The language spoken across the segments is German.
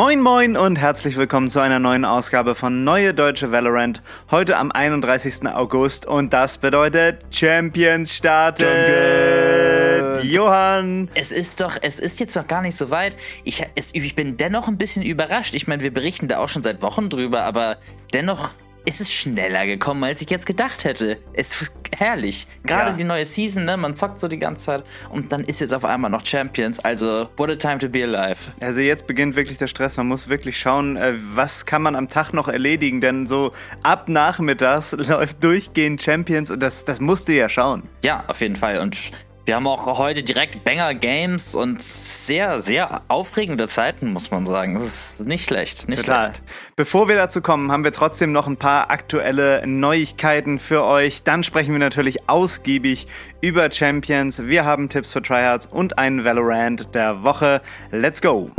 Moin moin und herzlich willkommen zu einer neuen Ausgabe von Neue Deutsche Valorant. Heute am 31. August und das bedeutet Champions starten. Johann. Es ist doch, es ist jetzt noch gar nicht so weit. Ich, es, ich bin dennoch ein bisschen überrascht. Ich meine, wir berichten da auch schon seit Wochen drüber, aber dennoch es ist schneller gekommen, als ich jetzt gedacht hätte. Es ist herrlich. Gerade ja. die neue Season, ne? Man zockt so die ganze Zeit und dann ist jetzt auf einmal noch Champions. Also, what a time to be alive. Also jetzt beginnt wirklich der Stress. Man muss wirklich schauen, äh, was kann man am Tag noch erledigen, denn so ab nachmittags läuft durchgehend Champions und das, das musst du ja schauen. Ja, auf jeden Fall. Und wir haben auch heute direkt Banger Games und sehr, sehr aufregende Zeiten, muss man sagen. Das ist nicht schlecht, nicht Total. schlecht. Bevor wir dazu kommen, haben wir trotzdem noch ein paar aktuelle Neuigkeiten für euch. Dann sprechen wir natürlich ausgiebig über Champions. Wir haben Tipps für Tryhards und einen Valorant der Woche. Let's go!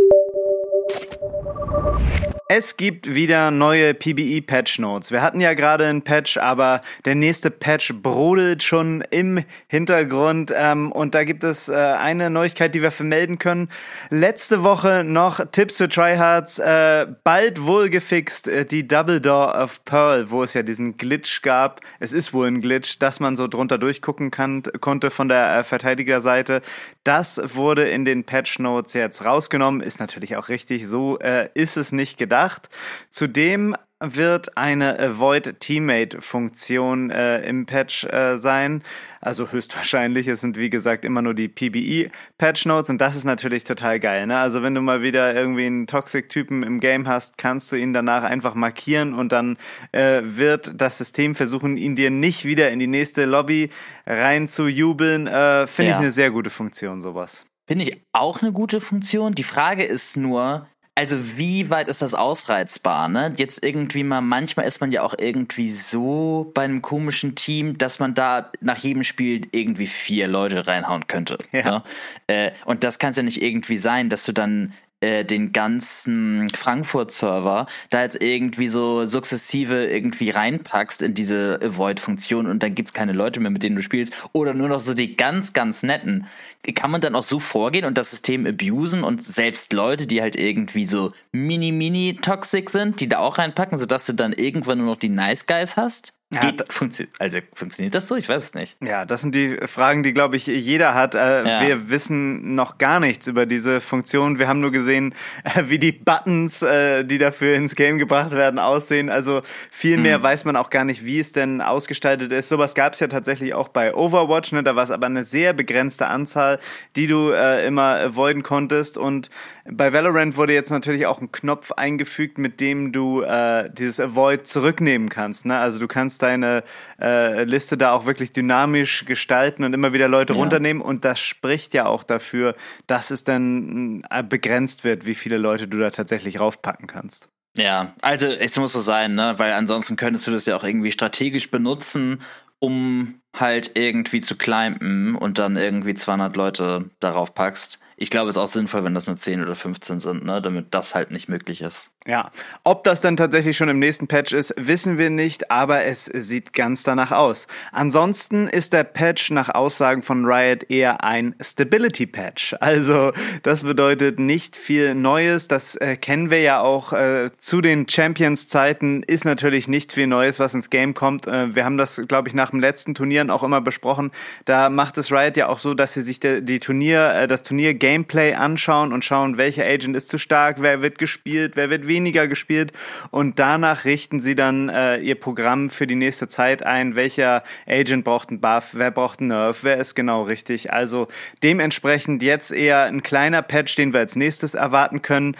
Es gibt wieder neue PBE-Patch Notes. Wir hatten ja gerade einen Patch, aber der nächste Patch brodelt schon im Hintergrund. Ähm, und da gibt es äh, eine Neuigkeit, die wir vermelden können. Letzte Woche noch Tipps für Tryhards. Äh, bald wohl gefixt äh, die Double Door of Pearl, wo es ja diesen Glitch gab. Es ist wohl ein Glitch, dass man so drunter durchgucken kann, konnte von der äh, Verteidigerseite. Das wurde in den Patch Notes jetzt rausgenommen. Ist natürlich auch richtig. So äh, ist es nicht gedacht. Zudem wird eine Avoid Teammate Funktion äh, im Patch äh, sein. Also höchstwahrscheinlich. Es sind wie gesagt immer nur die PBE Patch Notes und das ist natürlich total geil. Ne? Also wenn du mal wieder irgendwie einen Toxic Typen im Game hast, kannst du ihn danach einfach markieren und dann äh, wird das System versuchen, ihn dir nicht wieder in die nächste Lobby rein zu jubeln. Äh, Finde ja. ich eine sehr gute Funktion, sowas. Finde ich auch eine gute Funktion. Die Frage ist nur, also wie weit ist das ausreizbar? Ne? Jetzt irgendwie mal, manchmal ist man ja auch irgendwie so bei einem komischen Team, dass man da nach jedem Spiel irgendwie vier Leute reinhauen könnte. Ja. Ne? Äh, und das kann es ja nicht irgendwie sein, dass du dann äh, den ganzen Frankfurt-Server da jetzt irgendwie so sukzessive irgendwie reinpackst in diese Avoid-Funktion und dann gibt's keine Leute mehr, mit denen du spielst oder nur noch so die ganz, ganz netten. Kann man dann auch so vorgehen und das System abusen und selbst Leute, die halt irgendwie so mini-mini-toxic sind, die da auch reinpacken, sodass du dann irgendwann nur noch die Nice Guys hast? Ja, Geht, funktio also funktioniert das so? Ich weiß es nicht. Ja, das sind die Fragen, die, glaube ich, jeder hat. Äh, ja. Wir wissen noch gar nichts über diese Funktion. Wir haben nur gesehen, äh, wie die Buttons, äh, die dafür ins Game gebracht werden, aussehen. Also viel mehr mhm. weiß man auch gar nicht, wie es denn ausgestaltet ist. Sowas gab es ja tatsächlich auch bei Overwatch. Ne? Da war es aber eine sehr begrenzte Anzahl, die du äh, immer avoiden konntest. Und bei Valorant wurde jetzt natürlich auch ein Knopf eingefügt, mit dem du äh, dieses Avoid zurücknehmen kannst. Ne? Also du kannst deine äh, Liste da auch wirklich dynamisch gestalten und immer wieder Leute ja. runternehmen. Und das spricht ja auch dafür, dass es dann äh, begrenzt wird, wie viele Leute du da tatsächlich raufpacken kannst. Ja, also es muss so sein, ne? Weil ansonsten könntest du das ja auch irgendwie strategisch benutzen, um halt irgendwie zu climben und dann irgendwie 200 Leute darauf packst ich glaube, es ist auch sinnvoll, wenn das nur 10 oder 15 sind, ne? damit das halt nicht möglich ist. Ja, ob das dann tatsächlich schon im nächsten Patch ist, wissen wir nicht, aber es sieht ganz danach aus. Ansonsten ist der Patch nach Aussagen von Riot eher ein Stability Patch. Also das bedeutet nicht viel Neues. Das äh, kennen wir ja auch äh, zu den Champions-Zeiten ist natürlich nicht viel Neues, was ins Game kommt. Äh, wir haben das, glaube ich, nach dem letzten Turnieren auch immer besprochen. Da macht es Riot ja auch so, dass sie sich de, die Turnier, äh, das Turnier Gameplay anschauen und schauen, welcher Agent ist zu stark, wer wird gespielt, wer wird weniger gespielt und danach richten sie dann äh, ihr Programm für die nächste Zeit ein, welcher Agent braucht einen Buff, wer braucht einen Nerf, wer ist genau richtig. Also dementsprechend jetzt eher ein kleiner Patch, den wir als nächstes erwarten können.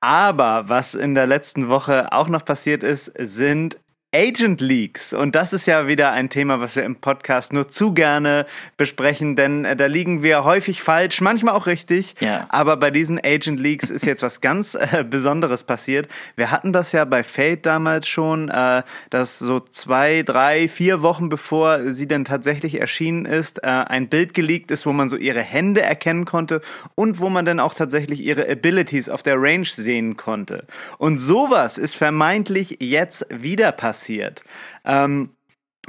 Aber was in der letzten Woche auch noch passiert ist, sind Agent Leaks. Und das ist ja wieder ein Thema, was wir im Podcast nur zu gerne besprechen, denn äh, da liegen wir häufig falsch, manchmal auch richtig. Ja. Aber bei diesen Agent Leaks ist jetzt was ganz äh, Besonderes passiert. Wir hatten das ja bei Fate damals schon, äh, dass so zwei, drei, vier Wochen bevor sie denn tatsächlich erschienen ist, äh, ein Bild geleakt ist, wo man so ihre Hände erkennen konnte und wo man dann auch tatsächlich ihre Abilities auf der Range sehen konnte. Und sowas ist vermeintlich jetzt wieder passiert passiert. Ähm,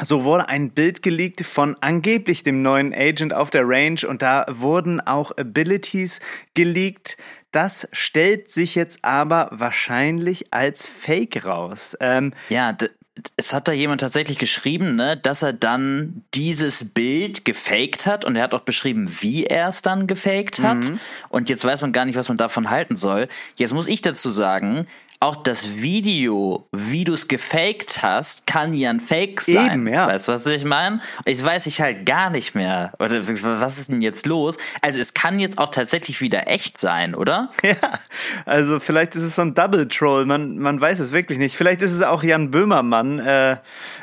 so wurde ein Bild geleakt von angeblich dem neuen Agent auf der Range und da wurden auch Abilities geleakt. Das stellt sich jetzt aber wahrscheinlich als Fake raus. Ähm, ja, es hat da jemand tatsächlich geschrieben, ne, dass er dann dieses Bild gefaked hat und er hat auch beschrieben, wie er es dann gefaked hat. Mhm. Und jetzt weiß man gar nicht, was man davon halten soll. Jetzt muss ich dazu sagen, auch das Video, wie du es gefaked hast, kann ja ein Fake sein. Eben, ja. Weißt du, was ich meine? Ich weiß ich halt gar nicht mehr. Oder was ist denn jetzt los? Also es kann jetzt auch tatsächlich wieder echt sein, oder? Ja, also vielleicht ist es so ein Double Troll. Man, man weiß es wirklich nicht. Vielleicht ist es auch Jan Böhmermann, äh,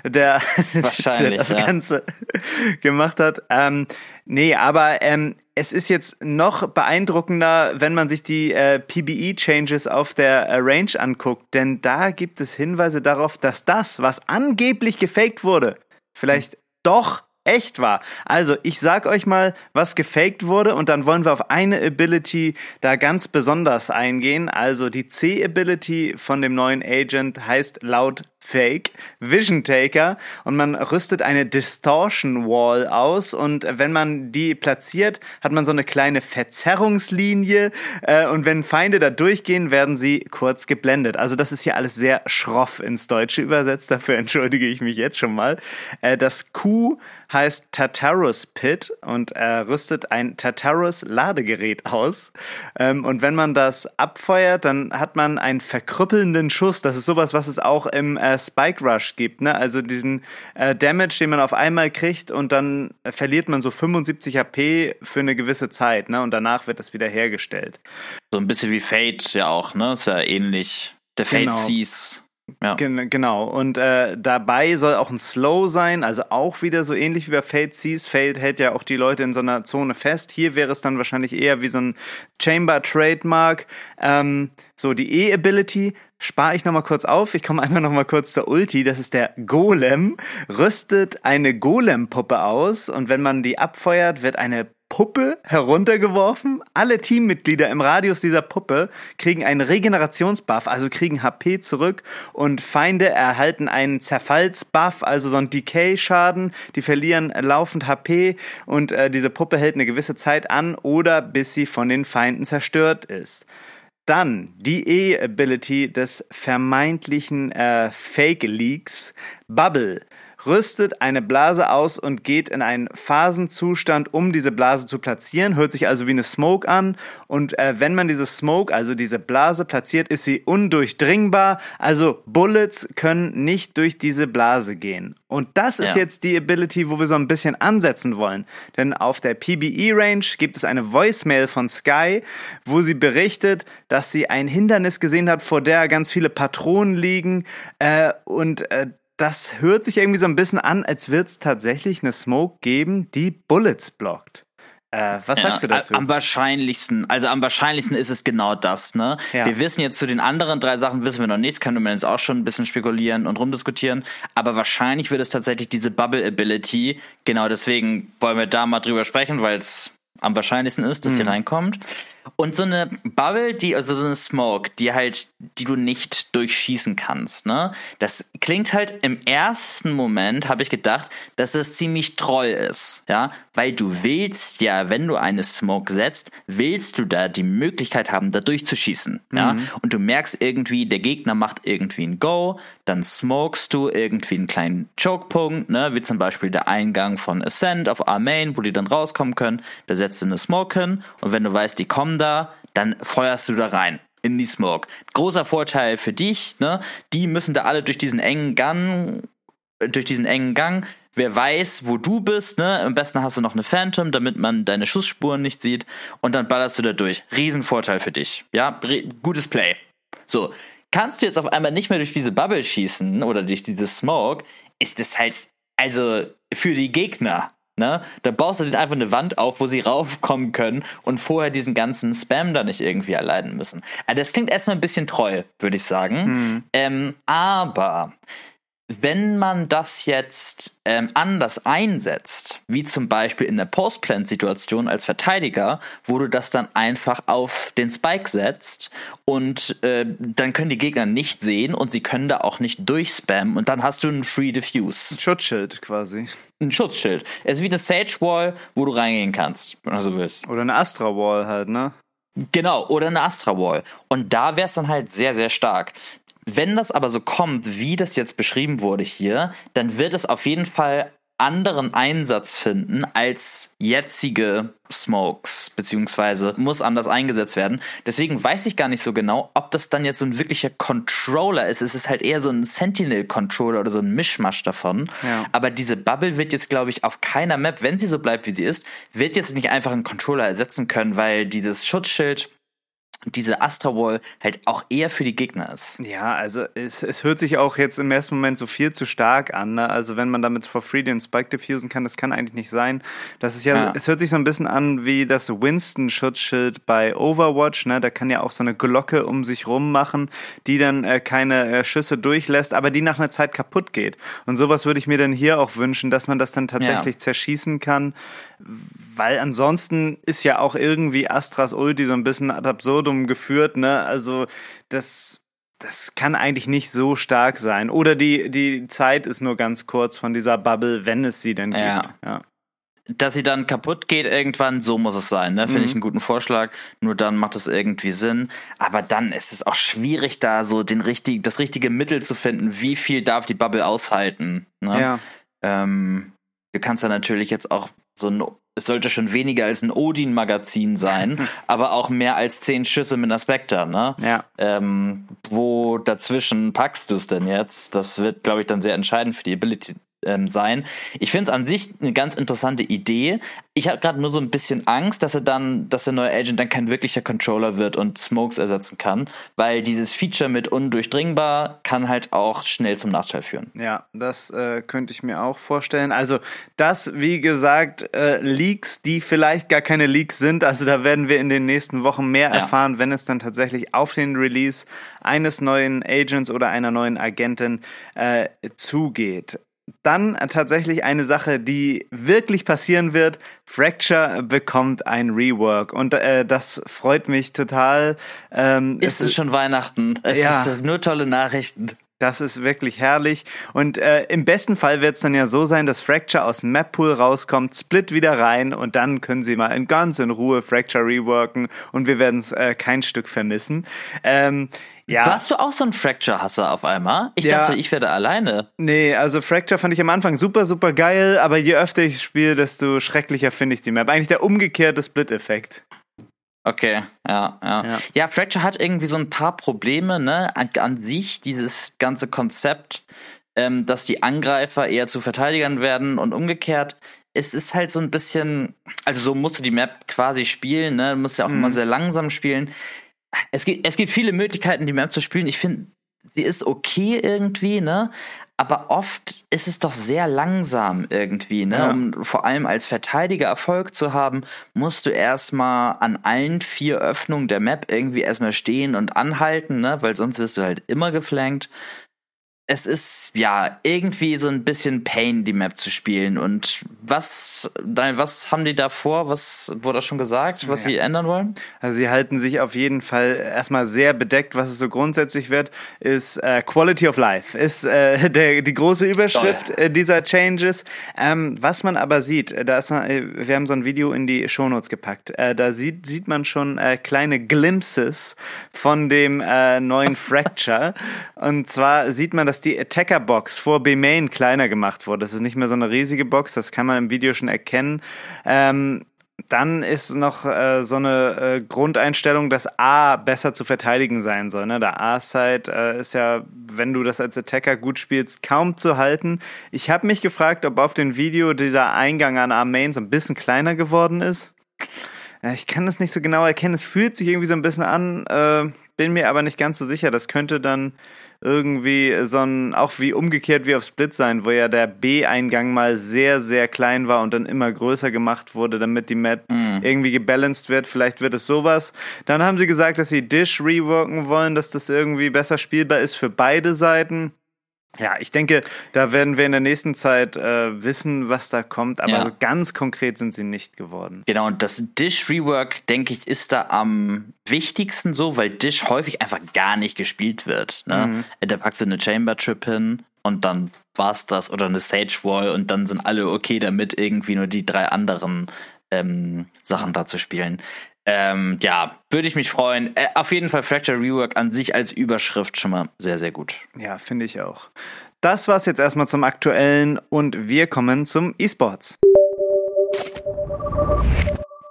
der, der das ja. Ganze gemacht hat. Ähm, Nee, aber ähm, es ist jetzt noch beeindruckender, wenn man sich die äh, PBE-Changes auf der äh, Range anguckt, denn da gibt es Hinweise darauf, dass das, was angeblich gefaked wurde, vielleicht hm. doch echt war. Also, ich sag euch mal, was gefaked wurde und dann wollen wir auf eine Ability da ganz besonders eingehen. Also, die C-Ability von dem neuen Agent heißt laut Fake, Vision Taker und man rüstet eine Distortion Wall aus und wenn man die platziert, hat man so eine kleine Verzerrungslinie äh, und wenn Feinde da durchgehen, werden sie kurz geblendet. Also das ist hier alles sehr schroff ins Deutsche übersetzt, dafür entschuldige ich mich jetzt schon mal. Äh, das Q heißt Tartarus Pit und er rüstet ein Tartarus Ladegerät aus ähm, und wenn man das abfeuert, dann hat man einen verkrüppelnden Schuss. Das ist sowas, was es auch im äh, Spike Rush gibt, ne? Also diesen äh, Damage, den man auf einmal kriegt und dann verliert man so 75 HP für eine gewisse Zeit, ne? Und danach wird das wieder hergestellt. So ein bisschen wie Fate ja auch, ne? Ist ja ähnlich. Der Fate genau. Sees. Ja. Gen genau. Und äh, dabei soll auch ein Slow sein, also auch wieder so ähnlich wie bei Fate Sees. Fate hält ja auch die Leute in so einer Zone fest. Hier wäre es dann wahrscheinlich eher wie so ein Chamber Trademark. Ähm, so die E-Ability spare ich nochmal kurz auf. Ich komme einfach nochmal kurz zur Ulti. Das ist der Golem. Rüstet eine Golem-Puppe aus und wenn man die abfeuert, wird eine Puppe heruntergeworfen. Alle Teammitglieder im Radius dieser Puppe kriegen einen Regenerationsbuff, also kriegen HP zurück und Feinde erhalten einen Zerfallsbuff, also so einen Decay-Schaden. Die verlieren laufend HP und äh, diese Puppe hält eine gewisse Zeit an oder bis sie von den Feinden zerstört ist. Dann die E-Ability des vermeintlichen äh, Fake-Leaks. Bubble rüstet eine Blase aus und geht in einen Phasenzustand, um diese Blase zu platzieren. Hört sich also wie eine Smoke an. Und äh, wenn man diese Smoke, also diese Blase platziert, ist sie undurchdringbar. Also Bullets können nicht durch diese Blase gehen. Und das ist ja. jetzt die Ability, wo wir so ein bisschen ansetzen wollen. Denn auf der PBE-Range gibt es eine Voicemail von Sky, wo sie berichtet, dass sie ein Hindernis gesehen hat, vor der ganz viele Patronen liegen. Äh, und äh, das hört sich irgendwie so ein bisschen an, als wird es tatsächlich eine Smoke geben, die Bullets blockt. Äh, was ja, sagst du dazu? Am wahrscheinlichsten, also am wahrscheinlichsten ist es genau das, ne? Ja. Wir wissen jetzt zu den anderen drei Sachen wissen wir noch nichts, können wir jetzt auch schon ein bisschen spekulieren und rumdiskutieren, aber wahrscheinlich wird es tatsächlich diese Bubble Ability, genau deswegen wollen wir da mal drüber sprechen, weil es am wahrscheinlichsten ist, dass mhm. sie reinkommt. Und so eine Bubble, die, also so eine Smoke, die halt, die du nicht durchschießen kannst, ne? Das klingt halt im ersten Moment, habe ich gedacht, dass es ziemlich troll ist, ja? Weil du willst ja, wenn du eine Smoke setzt, willst du da die Möglichkeit haben, da durchzuschießen, ja? Mhm. Und du merkst irgendwie, der Gegner macht irgendwie ein Go, dann smokest du irgendwie einen kleinen Chokepunkt, ne? Wie zum Beispiel der Eingang von Ascent auf A-Main, wo die dann rauskommen können, da setzt du eine Smoke hin und wenn du weißt, die kommen da, dann feuerst du da rein in die Smoke. Großer Vorteil für dich, ne? Die müssen da alle durch diesen engen Gang, durch diesen engen Gang. Wer weiß, wo du bist, ne? Am besten hast du noch eine Phantom, damit man deine Schussspuren nicht sieht. Und dann ballerst du da durch. Riesenvorteil für dich. Ja, gutes Play. So. kannst du jetzt auf einmal nicht mehr durch diese Bubble schießen oder durch diese Smoke, ist das halt, also für die Gegner, ne? Da baust du denen einfach eine Wand auf, wo sie raufkommen können und vorher diesen ganzen Spam da nicht irgendwie erleiden müssen. Also das klingt erstmal ein bisschen treu, würde ich sagen. Hm. Ähm, aber wenn man das jetzt ähm, anders einsetzt, wie zum Beispiel in der Postplant-Situation als Verteidiger, wo du das dann einfach auf den Spike setzt und äh, dann können die Gegner nicht sehen und sie können da auch nicht durchspammen und dann hast du einen Free Diffuse. Schutzschild quasi. Ein Schutzschild. Es ist wie eine Sage Wall, wo du reingehen kannst, wenn du so willst. Oder eine Astra Wall halt, ne? Genau, oder eine Astra Wall. Und da wäre es dann halt sehr, sehr stark. Wenn das aber so kommt, wie das jetzt beschrieben wurde hier, dann wird es auf jeden Fall anderen Einsatz finden als jetzige Smokes, beziehungsweise muss anders eingesetzt werden. Deswegen weiß ich gar nicht so genau, ob das dann jetzt so ein wirklicher Controller ist. Es ist halt eher so ein Sentinel-Controller oder so ein Mischmasch davon. Ja. Aber diese Bubble wird jetzt, glaube ich, auf keiner Map, wenn sie so bleibt, wie sie ist, wird jetzt nicht einfach einen Controller ersetzen können, weil dieses Schutzschild diese Astra Wall halt auch eher für die Gegner ist. Ja, also es, es hört sich auch jetzt im ersten Moment so viel zu stark an. Ne? Also wenn man damit for free den Spike diffusen kann, das kann eigentlich nicht sein. Das ist ja, Ja. es hört sich so ein bisschen an wie das Winston-Schutzschild bei Overwatch. Ne? Da kann ja auch so eine Glocke um sich rum machen, die dann äh, keine äh, Schüsse durchlässt, aber die nach einer Zeit kaputt geht. Und sowas würde ich mir dann hier auch wünschen, dass man das dann tatsächlich zerschießen kann. Weil ansonsten ist ja auch irgendwie Astras Ulti so ein bisschen ad absurdum geführt, ne? Also das, das kann eigentlich nicht so stark sein. Oder die, die Zeit ist nur ganz kurz von dieser Bubble, wenn es sie denn Ja. gibt. Ja. Dass sie dann kaputt geht irgendwann, so muss es sein, ne? Finde Mhm. ich einen guten Vorschlag. Nur dann macht es irgendwie Sinn. Aber dann ist es auch schwierig, da so den richtig, das richtige Mittel zu finden. Wie viel darf die Bubble aushalten? Ne? ja. Ähm, du kannst da natürlich jetzt auch so ein, es sollte schon weniger als ein Odin-Magazin sein, aber auch mehr als zehn Schüsse mit einer Spectre, ne? Ja. Ähm, wo dazwischen packst du es denn jetzt? Das wird, glaube ich, dann sehr entscheidend für die Ability ähm, sein. Ich finde es an sich eine ganz interessante Idee. Ich habe gerade nur so ein bisschen Angst, dass er dann, dass der neue Agent dann kein wirklicher Controller wird und Smokes ersetzen kann, weil dieses Feature mit undurchdringbar kann halt auch schnell zum Nachteil führen. Ja, das äh, könnte ich mir auch vorstellen. Also das, wie gesagt, äh, Leaks, die vielleicht gar keine Leaks sind. Also da werden wir in den nächsten Wochen mehr Ja. erfahren, wenn es dann tatsächlich auf den Release eines neuen Agents oder einer neuen Agentin äh, zugeht. Dann äh, tatsächlich eine Sache, die wirklich passieren wird. Fracture bekommt ein Rework und äh, das freut mich total. Ähm, Ist es schon Weihnachten? Es Ja. ist nur tolle Nachrichten. Das ist wirklich herrlich. Und äh, im besten Fall wird es dann ja so sein, dass Fracture aus dem Map-Pool rauskommt, Split wieder rein und dann können sie mal in ganz in Ruhe Fracture reworken und wir werden es äh, kein Stück vermissen. Ähm, ja, Warst du auch so ein Fracture-Hasser auf einmal? Ich Ja. dachte, ich werde alleine. nee, also Fracture fand ich am Anfang super, super geil, aber je öfter ich spiele, desto schrecklicher finde ich die Map. Eigentlich der umgekehrte Split-Effekt. Okay, ja, ja, Ja. ja. Fracture hat irgendwie so ein paar Probleme, ne? An, an sich, dieses ganze Konzept, ähm, dass die Angreifer eher zu Verteidigern werden und umgekehrt. Es ist halt so ein bisschen, also so musst du die Map quasi spielen, ne? Du musst ja auch immer sehr langsam spielen. Es gibt, es gibt viele Möglichkeiten, die Map zu spielen. Ich finde, sie ist okay irgendwie, ne? Aber oft ist es doch sehr langsam irgendwie, ne? Ja. Um vor allem als Verteidiger Erfolg zu haben, musst du erstmal an allen vier Öffnungen der Map irgendwie erstmal stehen und anhalten, ne? Weil sonst wirst du halt immer geflankt. Es ist ja irgendwie so ein bisschen Pain, die Map zu spielen. Und was, was haben die da vor? Was wurde schon gesagt, was Ja. sie ändern wollen? Also sie halten sich auf jeden Fall erstmal sehr bedeckt. Was es so grundsätzlich wird, ist äh, Quality of Life, ist äh, der, die große Überschrift äh, dieser Changes. Ähm, was man aber sieht, äh, da ist, äh, wir haben so ein Video in die Shownotes gepackt. Äh, da sieht, sieht man schon kleine Glimpses von dem neuen Fracture. Und zwar sieht man, dass die Attacker-Box vor B-Main kleiner gemacht wurde. Das ist nicht mehr so eine riesige Box, das kann man im Video schon erkennen. Ähm, dann ist noch äh, so eine äh, Grundeinstellung, dass A besser zu verteidigen sein soll. Ne? Der A-Side äh, ist ja, wenn du das als Attacker gut spielst, kaum zu halten. Ich habe mich gefragt, ob auf dem Video dieser Eingang an A-Main so ein bisschen kleiner geworden ist. Äh, ich kann das nicht so genau erkennen. Es fühlt sich irgendwie so ein bisschen an, äh, bin mir aber nicht ganz so sicher. Das könnte dann irgendwie so ein, auch wie umgekehrt wie auf Split sein, wo ja der B-Eingang mal sehr, sehr klein war und dann immer größer gemacht wurde, damit die Map mhm. irgendwie gebalanced wird. Vielleicht wird es sowas. Dann haben sie gesagt, dass sie Dish reworken wollen, dass das irgendwie besser spielbar ist für beide Seiten. Ja, ich denke, da werden wir in der nächsten Zeit äh, wissen, was da kommt, aber ja. so ganz konkret sind sie nicht geworden. Genau, und das Dish-Rework, denke ich, ist da am wichtigsten so, weil Dish häufig einfach gar nicht gespielt wird. Ne? Mhm. Da packst du eine Chamber-Trip hin und dann war's das oder eine Sage-Wall und dann sind alle okay damit, irgendwie nur die drei anderen ähm, Sachen da zu spielen. Ähm, ja, würde ich mich freuen. Äh, auf jeden Fall Fracture Rework an sich als Überschrift schon mal sehr, sehr gut. Ja, finde ich auch. Das war's jetzt erstmal zum Aktuellen und wir kommen zum E-Sports.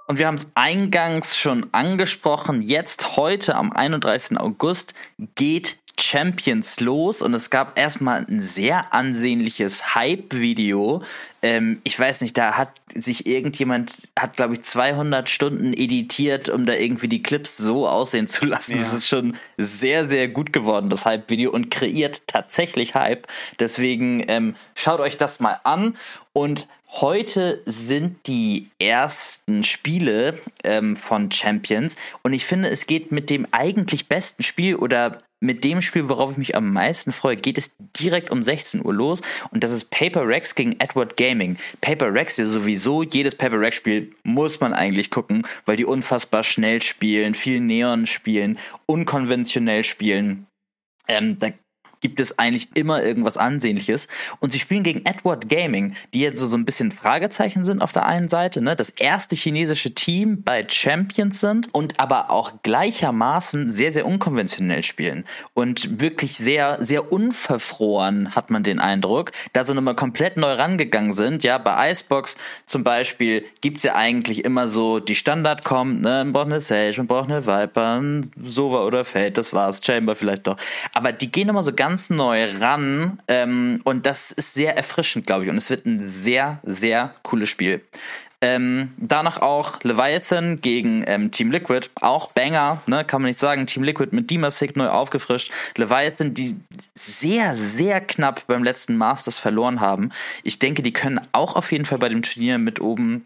Und wir haben es eingangs schon angesprochen. Jetzt, heute am 31. August, geht Champions los und es gab erstmal ein sehr ansehnliches Hype-Video. Ähm, ich weiß nicht, da hat sich irgendjemand, hat glaube ich 200 Stunden editiert, um da irgendwie die Clips so aussehen zu lassen. Ja. Das ist schon sehr, sehr gut geworden, das Hype-Video und kreiert tatsächlich Hype. Deswegen ähm, schaut euch das mal an und Heute sind die ersten Spiele ähm, von Champions und ich finde, es geht mit dem eigentlich besten Spiel oder mit dem Spiel, worauf ich mich am meisten freue, geht es direkt um 16 Uhr los und das ist Paper Rex gegen Edward Gaming. Paper Rex ist sowieso, jedes Paper Rex Spiel muss man eigentlich gucken, weil die unfassbar schnell spielen, viel Neon spielen, unkonventionell spielen. Ähm, da gibt es eigentlich immer irgendwas Ansehnliches. Und sie spielen gegen Edward Gaming, die jetzt so, so ein bisschen Fragezeichen sind auf der einen Seite, ne? das erste chinesische Team bei Champions sind und aber auch gleichermaßen sehr, sehr unkonventionell spielen. Und wirklich sehr, sehr unverfroren, hat man den Eindruck, da sie nochmal komplett neu rangegangen sind. Ja, bei Icebox zum Beispiel gibt's ja eigentlich immer so, die Standard kommt, ne? man braucht eine Sage, man braucht eine Viper, ein Sova oder Fate, das war's, Chamber vielleicht doch. Aber die gehen immer so ganz ganz neu ran ähm, und das ist sehr erfrischend, glaube ich. Und es wird ein sehr, sehr cooles Spiel. Ähm, danach auch Leviathan gegen ähm, Team Liquid, auch Banger, ne, kann man nicht sagen. Team Liquid mit Demasig neu aufgefrischt. Leviathan, die sehr, sehr knapp beim letzten Masters verloren haben. Ich denke, die können auch auf jeden Fall bei dem Turnier mit oben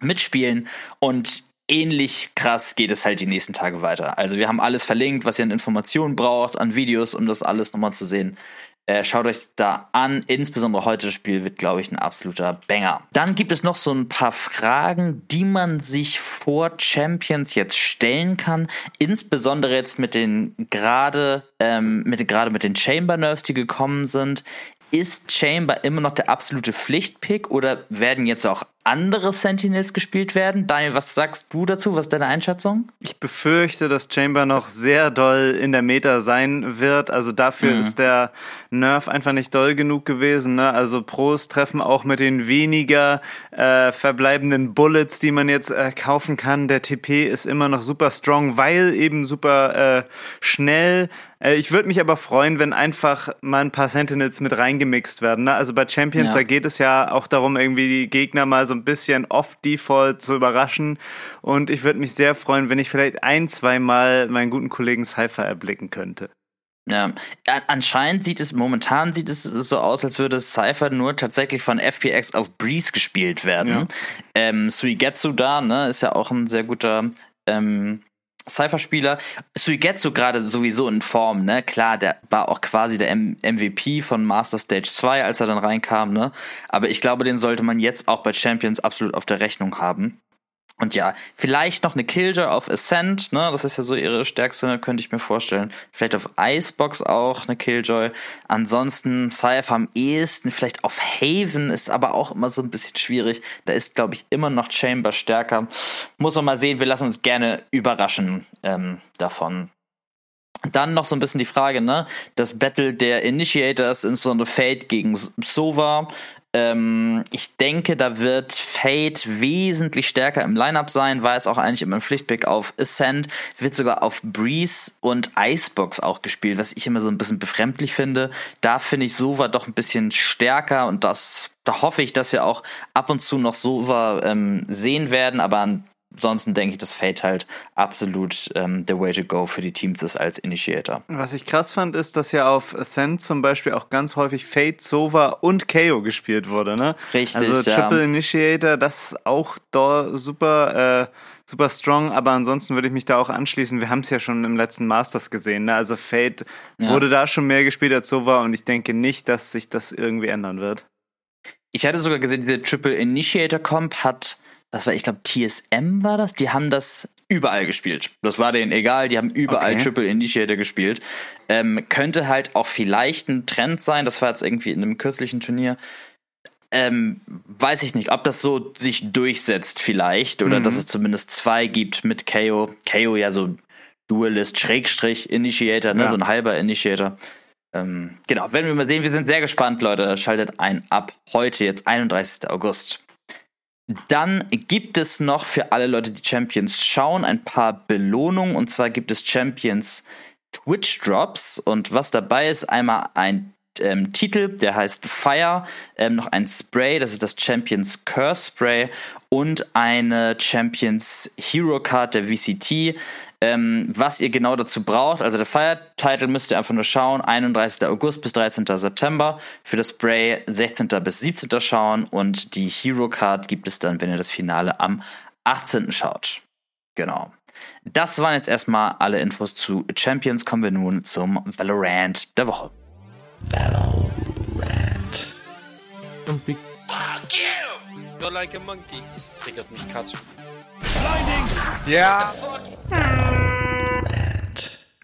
mitspielen. Und ähnlich krass geht es halt die nächsten Tage weiter. Also wir haben alles verlinkt, was ihr an Informationen braucht, an Videos, um das alles nochmal zu sehen. Äh, schaut euch da an. Insbesondere heute das Spiel wird, glaube ich, ein absoluter Banger. Dann gibt es noch so ein paar Fragen, die man sich vor Champions jetzt stellen kann. Insbesondere jetzt mit den gerade ähm, mit gerade mit den Chamber Nerves, die gekommen sind. Ist Chamber immer noch der absolute Pflichtpick oder werden jetzt auch andere Sentinels gespielt werden. Daniel, was sagst du dazu? Was ist deine Einschätzung? Ich befürchte, dass Chamber noch sehr doll in der Meta sein wird. Also dafür mhm. ist der Nerf einfach nicht doll genug gewesen. Ne? Also Pros treffen auch mit den weniger äh, verbleibenden Bullets, die man jetzt äh, kaufen kann. Der TP ist immer noch super strong, weil eben super äh, schnell. Äh, ich würde mich aber freuen, wenn einfach mal ein paar Sentinels mit reingemixt werden. Ne? Also bei Champions, ja. da geht es ja auch darum, irgendwie die Gegner mal so ein bisschen off-Default zu überraschen. Und ich würde mich sehr freuen, wenn ich vielleicht ein, zwei Mal meinen guten Kollegen Cypher erblicken könnte. Ja, anscheinend sieht es, momentan sieht es so aus, als würde Cypher nur tatsächlich von FPX auf Breeze gespielt werden. Ja. Ähm, Suigetsu da, ne, ist ja auch ein sehr guter ähm, Cypher-Spieler. Suigetsu gerade sowieso in Form, ne? Klar, der war auch quasi der M MVP von Master Stage 2, als er dann reinkam, ne? Aber ich glaube, den sollte man jetzt auch bei Champions absolut auf der Rechnung haben. Und ja, vielleicht noch eine Killjoy auf Ascent, ne? Das ist ja so ihre stärkste, könnte ich mir vorstellen. Vielleicht auf Icebox auch eine Killjoy. Ansonsten Cypher am ehesten, vielleicht auf Haven ist aber auch immer so ein bisschen schwierig. Da ist, glaube ich, immer noch Chamber stärker. Muss man mal sehen, wir lassen uns gerne überraschen ähm, davon. Dann noch so ein bisschen die Frage, ne? Das Battle der Initiators, insbesondere Fate gegen Sova. Ähm, ich denke, da wird Fate wesentlich stärker im Lineup sein, war jetzt auch eigentlich immer ein Pflichtpick auf Ascent, wird sogar auf Breeze und Icebox auch gespielt, was ich immer so ein bisschen befremdlich finde. Da finde ich Sova doch ein bisschen stärker und das, da hoffe ich, dass wir auch ab und zu noch Sova ähm, sehen werden, aber ansonsten denke ich, dass Fate halt absolut ähm, the way to go für die Teams ist als Initiator. Was ich krass fand, ist, dass ja auf Ascent zum Beispiel auch ganz häufig Fate, Sova und KO gespielt wurde, ne? Richtig, Also Triple ja. Initiator, das ist auch da super, äh, super strong, aber ansonsten würde ich mich da auch anschließen. Wir haben es ja schon im letzten Masters gesehen, ne? Also Fate Ja. wurde da schon mehr gespielt als Sova und ich denke nicht, dass sich das irgendwie ändern wird. Ich hatte sogar gesehen, diese Triple Initiator Comp hat, was war, ich glaube, TSM war das? Die haben das überall gespielt. Das war denen egal, die haben überall Okay. Triple Initiator gespielt. Ähm, könnte halt auch vielleicht ein Trend sein, das war jetzt irgendwie in einem kürzlichen Turnier. Ähm, weiß ich nicht, ob das so sich durchsetzt vielleicht oder Mhm. dass es zumindest zwei gibt mit KO. KO ja so Duelist, Schrägstrich, Initiator, ne? Ja. so ein halber Initiator. Ähm, genau, werden wir mal sehen. Wir sind sehr gespannt, Leute. Schaltet ein ab heute, jetzt 31. August. Dann gibt es noch für alle Leute, die Champions schauen, ein paar Belohnungen. Und zwar gibt es Champions Twitch Drops. Und was dabei ist, einmal ein ähm, Titel, der heißt Fire, ähm, noch ein Spray, das ist das Champions Curse Spray und eine Champions Hero Card der VCT. Ähm, was ihr genau dazu braucht, also der Fire-Title müsst ihr einfach nur schauen, 31. August bis 13. September. Für das Spray 16. bis 17. schauen und die Hero Card gibt es dann, wenn ihr das Finale am 18. schaut. Genau. Das waren jetzt erstmal alle Infos zu Champions. Kommen wir nun zum Valorant der Woche. Big Fuck you! You're like a monkey. Das triggert mich Katsu. Ja,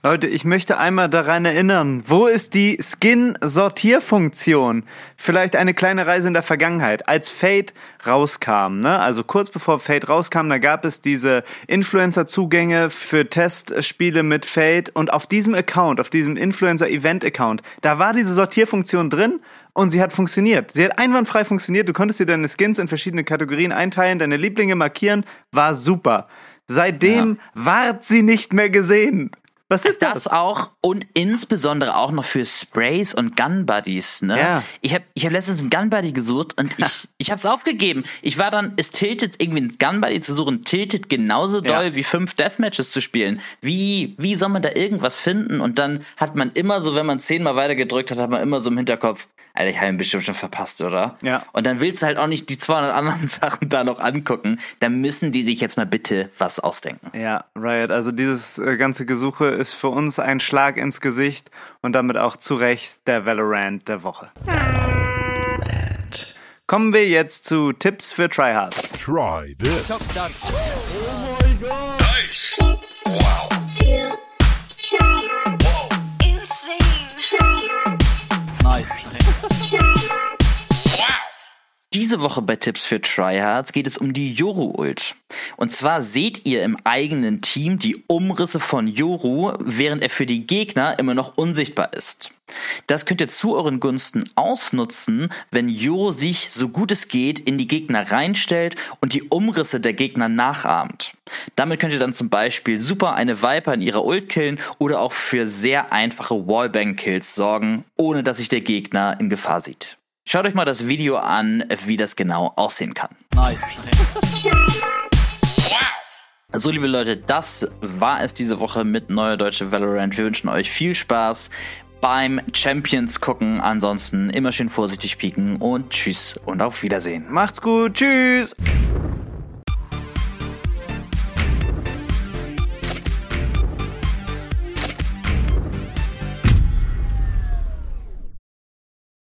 Leute, ich möchte einmal daran erinnern, wo ist die Skin-Sortierfunktion? Vielleicht eine kleine Reise in der Vergangenheit. Als Fate rauskam, ne? also kurz bevor Fate rauskam, da gab es diese Influencer-Zugänge für Testspiele mit Fate und auf diesem Account, auf diesem Influencer-Event-Account, da war diese Sortierfunktion drin und sie hat funktioniert. Sie hat einwandfrei funktioniert. Du konntest dir deine Skins in verschiedene Kategorien einteilen, deine Lieblinge markieren, war super. Seitdem ward sie nicht mehr gesehen. Was ist das? Das auch und insbesondere auch noch für Sprays und Gun Buddies. Ne? Ja. Ich habe ich hab letztens einen Gun Buddy gesucht und ich, ich habe es aufgegeben. Ich war dann, es tiltet irgendwie einen Gun Buddy zu suchen, tiltet genauso Ja. doll wie fünf Deathmatches zu spielen. Wie, wie soll man da irgendwas finden? Und dann hat man immer so, wenn man zehnmal weiter gedrückt hat, hat man immer so im Hinterkopf, Alter, ich habe ihn bestimmt schon verpasst, oder? Ja. Und dann willst du halt auch nicht die 200 anderen Sachen da noch angucken. Dann müssen die sich jetzt mal bitte was ausdenken. Ja, Riot. Also dieses äh, ganze Gesuche ist für uns ein Schlag ins Gesicht und damit auch zu Recht der Valorant der Woche. Kommen wir jetzt zu Tipps für Tryhards. Try this. Tryhards. Diese Woche bei Tipps für Tryhards geht es um die Yoru-Ult. Und zwar seht ihr im eigenen Team die Umrisse von Yoru, während er für die Gegner immer noch unsichtbar ist. Das könnt ihr zu euren Gunsten ausnutzen, wenn Yoru sich, so gut es geht, in die Gegner reinstellt und die Umrisse der Gegner nachahmt. Damit könnt ihr dann zum Beispiel super eine Viper in ihrer Ult killen oder auch für sehr einfache Wallbang-Kills sorgen, ohne dass sich der Gegner in Gefahr sieht. Schaut euch mal das Video an, wie das genau aussehen kann. So, liebe Leute, das war es diese Woche mit Neue Deutsche Valorant. Wir wünschen euch viel Spaß beim Champions gucken. Ansonsten immer schön vorsichtig pieken und tschüss und auf Wiedersehen. Macht's gut. Tschüss.